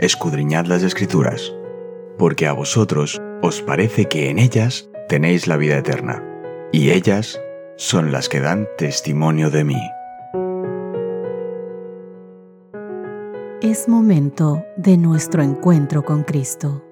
escudriñad las escrituras, porque a vosotros os parece que en ellas tenéis la vida eterna, y ellas son las que dan testimonio de mí. Es momento de nuestro encuentro con Cristo.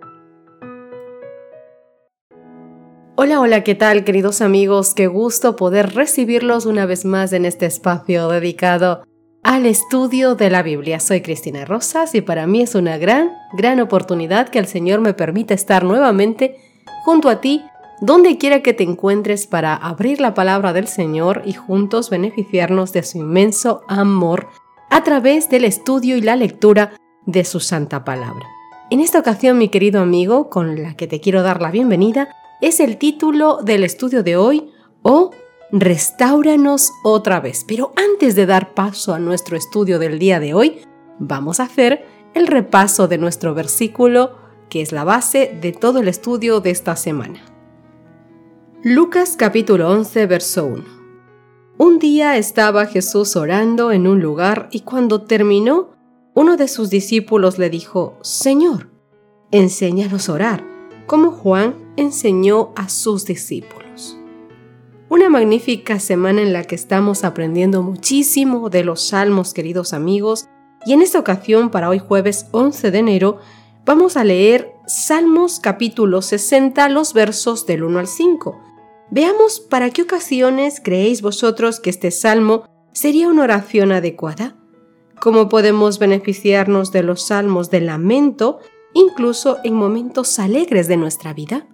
Hola, hola, ¿qué tal queridos amigos? Qué gusto poder recibirlos una vez más en este espacio dedicado al estudio de la Biblia. Soy Cristina Rosas y para mí es una gran, gran oportunidad que el Señor me permita estar nuevamente junto a ti, donde quiera que te encuentres para abrir la palabra del Señor y juntos beneficiarnos de su inmenso amor a través del estudio y la lectura de su santa palabra. En esta ocasión, mi querido amigo, con la que te quiero dar la bienvenida, es el título del estudio de hoy o Restauranos otra vez. Pero antes de dar paso a nuestro estudio del día de hoy, vamos a hacer el repaso de nuestro versículo que es la base de todo el estudio de esta semana. Lucas capítulo 11, verso 1. Un día estaba Jesús orando en un lugar y cuando terminó, uno de sus discípulos le dijo, Señor, enséñanos a orar, como Juan enseñó a sus discípulos. Una magnífica semana en la que estamos aprendiendo muchísimo de los salmos, queridos amigos, y en esta ocasión, para hoy jueves 11 de enero, vamos a leer Salmos capítulo 60, los versos del 1 al 5. Veamos para qué ocasiones creéis vosotros que este salmo sería una oración adecuada. ¿Cómo podemos beneficiarnos de los salmos de lamento, incluso en momentos alegres de nuestra vida?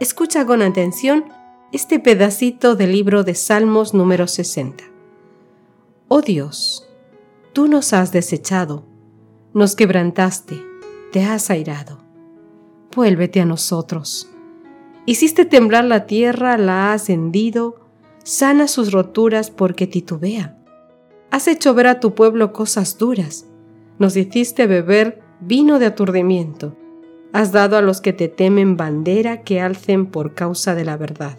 Escucha con atención este pedacito del libro de Salmos número 60. Oh Dios, tú nos has desechado, nos quebrantaste, te has airado. Vuélvete a nosotros. Hiciste temblar la tierra, la has hendido, sana sus roturas porque titubea. Has hecho ver a tu pueblo cosas duras, nos hiciste beber vino de aturdimiento Has dado a los que te temen bandera que alcen por causa de la verdad.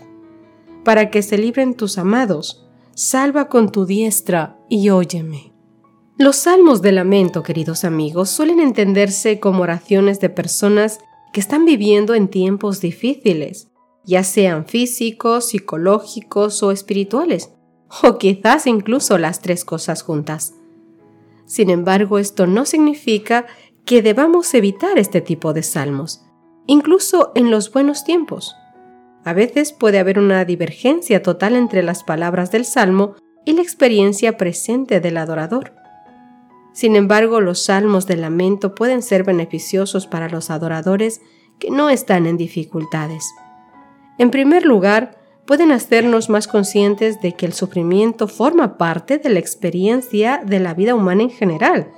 Para que se libren tus amados, salva con tu diestra y óyeme. Los salmos de lamento, queridos amigos, suelen entenderse como oraciones de personas que están viviendo en tiempos difíciles, ya sean físicos, psicológicos o espirituales, o quizás incluso las tres cosas juntas. Sin embargo, esto no significa que debamos evitar este tipo de salmos, incluso en los buenos tiempos. A veces puede haber una divergencia total entre las palabras del salmo y la experiencia presente del adorador. Sin embargo, los salmos de lamento pueden ser beneficiosos para los adoradores que no están en dificultades. En primer lugar, pueden hacernos más conscientes de que el sufrimiento forma parte de la experiencia de la vida humana en general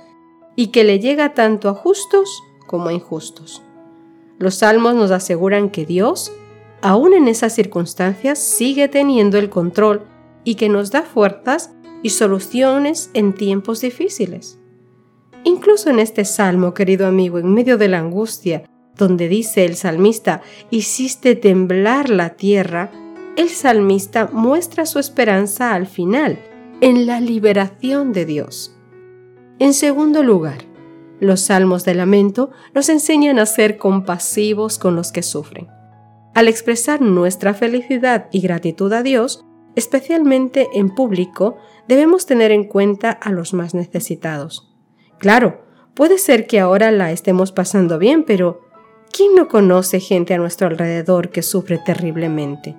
y que le llega tanto a justos como a injustos. Los salmos nos aseguran que Dios, aun en esas circunstancias, sigue teniendo el control y que nos da fuerzas y soluciones en tiempos difíciles. Incluso en este salmo, querido amigo, en medio de la angustia, donde dice el salmista, hiciste temblar la tierra, el salmista muestra su esperanza al final, en la liberación de Dios. En segundo lugar, los salmos de lamento nos enseñan a ser compasivos con los que sufren. Al expresar nuestra felicidad y gratitud a Dios, especialmente en público, debemos tener en cuenta a los más necesitados. Claro, puede ser que ahora la estemos pasando bien, pero ¿quién no conoce gente a nuestro alrededor que sufre terriblemente?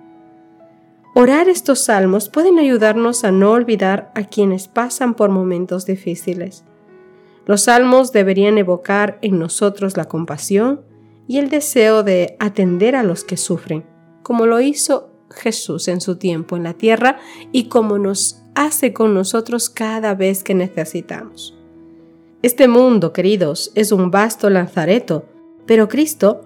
Orar estos salmos pueden ayudarnos a no olvidar a quienes pasan por momentos difíciles. Los salmos deberían evocar en nosotros la compasión y el deseo de atender a los que sufren, como lo hizo Jesús en su tiempo en la tierra y como nos hace con nosotros cada vez que necesitamos. Este mundo, queridos, es un vasto lanzareto, pero Cristo,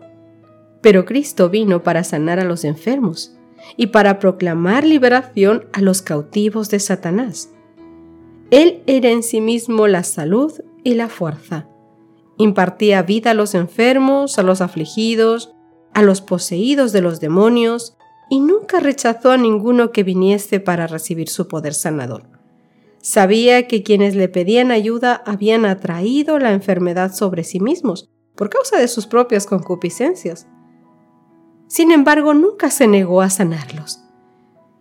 pero Cristo vino para sanar a los enfermos y para proclamar liberación a los cautivos de Satanás. Él era en sí mismo la salud y la fuerza. Impartía vida a los enfermos, a los afligidos, a los poseídos de los demonios, y nunca rechazó a ninguno que viniese para recibir su poder sanador. Sabía que quienes le pedían ayuda habían atraído la enfermedad sobre sí mismos por causa de sus propias concupiscencias. Sin embargo, nunca se negó a sanarlos.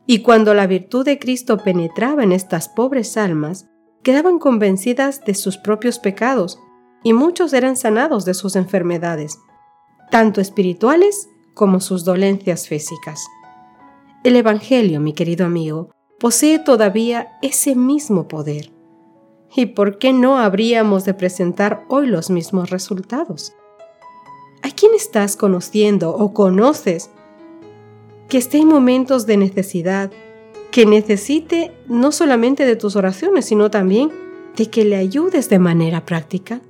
Y cuando la virtud de Cristo penetraba en estas pobres almas, quedaban convencidas de sus propios pecados, y muchos eran sanados de sus enfermedades, tanto espirituales como sus dolencias físicas. El Evangelio, mi querido amigo, posee todavía ese mismo poder. ¿Y por qué no habríamos de presentar hoy los mismos resultados? ¿A quién estás conociendo o conoces que esté en momentos de necesidad, que necesite no solamente de tus oraciones, sino también de que le ayudes de manera práctica?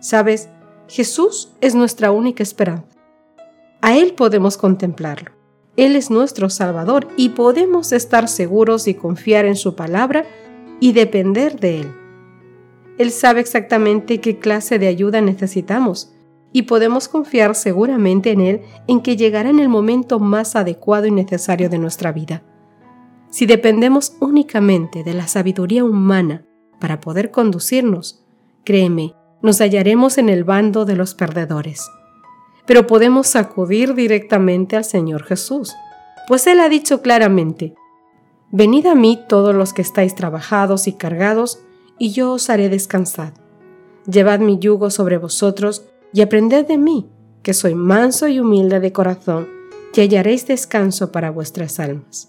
Sabes, Jesús es nuestra única esperanza. A Él podemos contemplarlo. Él es nuestro Salvador y podemos estar seguros y confiar en su palabra y depender de Él. Él sabe exactamente qué clase de ayuda necesitamos y podemos confiar seguramente en Él en que llegará en el momento más adecuado y necesario de nuestra vida. Si dependemos únicamente de la sabiduría humana para poder conducirnos, créeme, nos hallaremos en el bando de los perdedores pero podemos acudir directamente al Señor Jesús, pues Él ha dicho claramente, Venid a mí todos los que estáis trabajados y cargados, y yo os haré descansar. Llevad mi yugo sobre vosotros y aprended de mí, que soy manso y humilde de corazón, y hallaréis descanso para vuestras almas.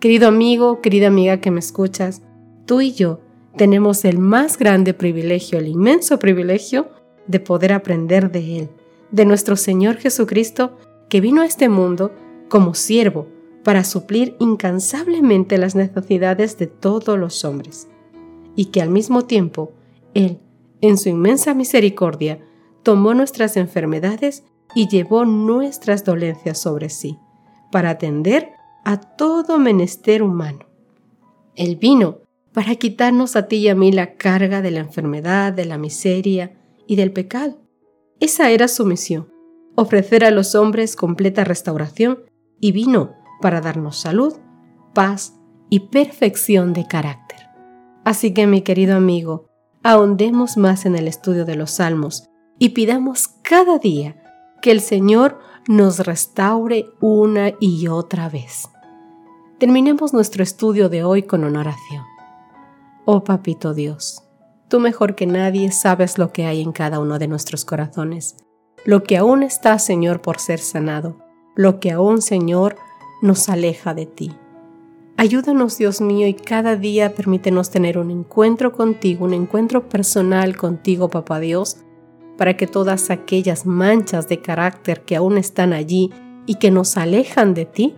Querido amigo, querida amiga que me escuchas, tú y yo tenemos el más grande privilegio, el inmenso privilegio de poder aprender de Él de nuestro Señor Jesucristo, que vino a este mundo como siervo para suplir incansablemente las necesidades de todos los hombres, y que al mismo tiempo Él, en su inmensa misericordia, tomó nuestras enfermedades y llevó nuestras dolencias sobre sí, para atender a todo menester humano. Él vino para quitarnos a ti y a mí la carga de la enfermedad, de la miseria y del pecado esa era su misión, ofrecer a los hombres completa restauración y vino para darnos salud, paz y perfección de carácter. Así que mi querido amigo, ahondemos más en el estudio de los salmos y pidamos cada día que el Señor nos restaure una y otra vez. Terminemos nuestro estudio de hoy con una oración. Oh Papito Dios, Tú mejor que nadie sabes lo que hay en cada uno de nuestros corazones, lo que aún está, Señor, por ser sanado, lo que aún, Señor, nos aleja de ti. Ayúdanos, Dios mío, y cada día permítenos tener un encuentro contigo, un encuentro personal contigo, Papá Dios, para que todas aquellas manchas de carácter que aún están allí y que nos alejan de ti,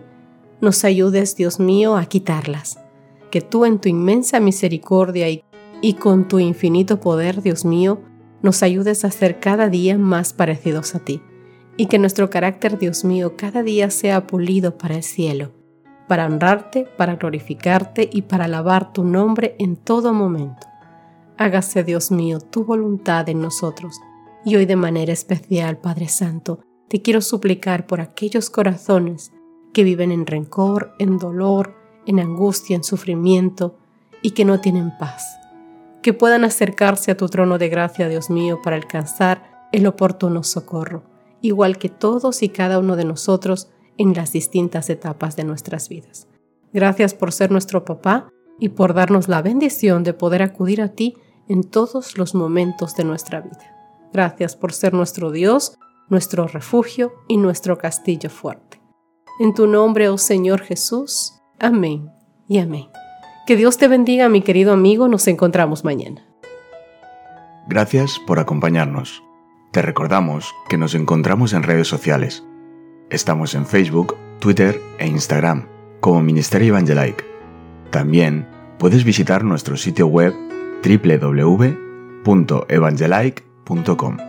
nos ayudes, Dios mío, a quitarlas. Que tú en tu inmensa misericordia y y con tu infinito poder, Dios mío, nos ayudes a ser cada día más parecidos a ti, y que nuestro carácter, Dios mío, cada día sea pulido para el cielo, para honrarte, para glorificarte y para alabar tu nombre en todo momento. Hágase, Dios mío, tu voluntad en nosotros, y hoy de manera especial, Padre Santo, te quiero suplicar por aquellos corazones que viven en rencor, en dolor, en angustia, en sufrimiento, y que no tienen paz que puedan acercarse a tu trono de gracia, Dios mío, para alcanzar el oportuno socorro, igual que todos y cada uno de nosotros en las distintas etapas de nuestras vidas. Gracias por ser nuestro papá y por darnos la bendición de poder acudir a ti en todos los momentos de nuestra vida. Gracias por ser nuestro Dios, nuestro refugio y nuestro castillo fuerte. En tu nombre, oh Señor Jesús. Amén y amén. Que Dios te bendiga, mi querido amigo. Nos encontramos mañana. Gracias por acompañarnos. Te recordamos que nos encontramos en redes sociales. Estamos en Facebook, Twitter e Instagram como Ministerio Evangelike. También puedes visitar nuestro sitio web www.evangelike.com.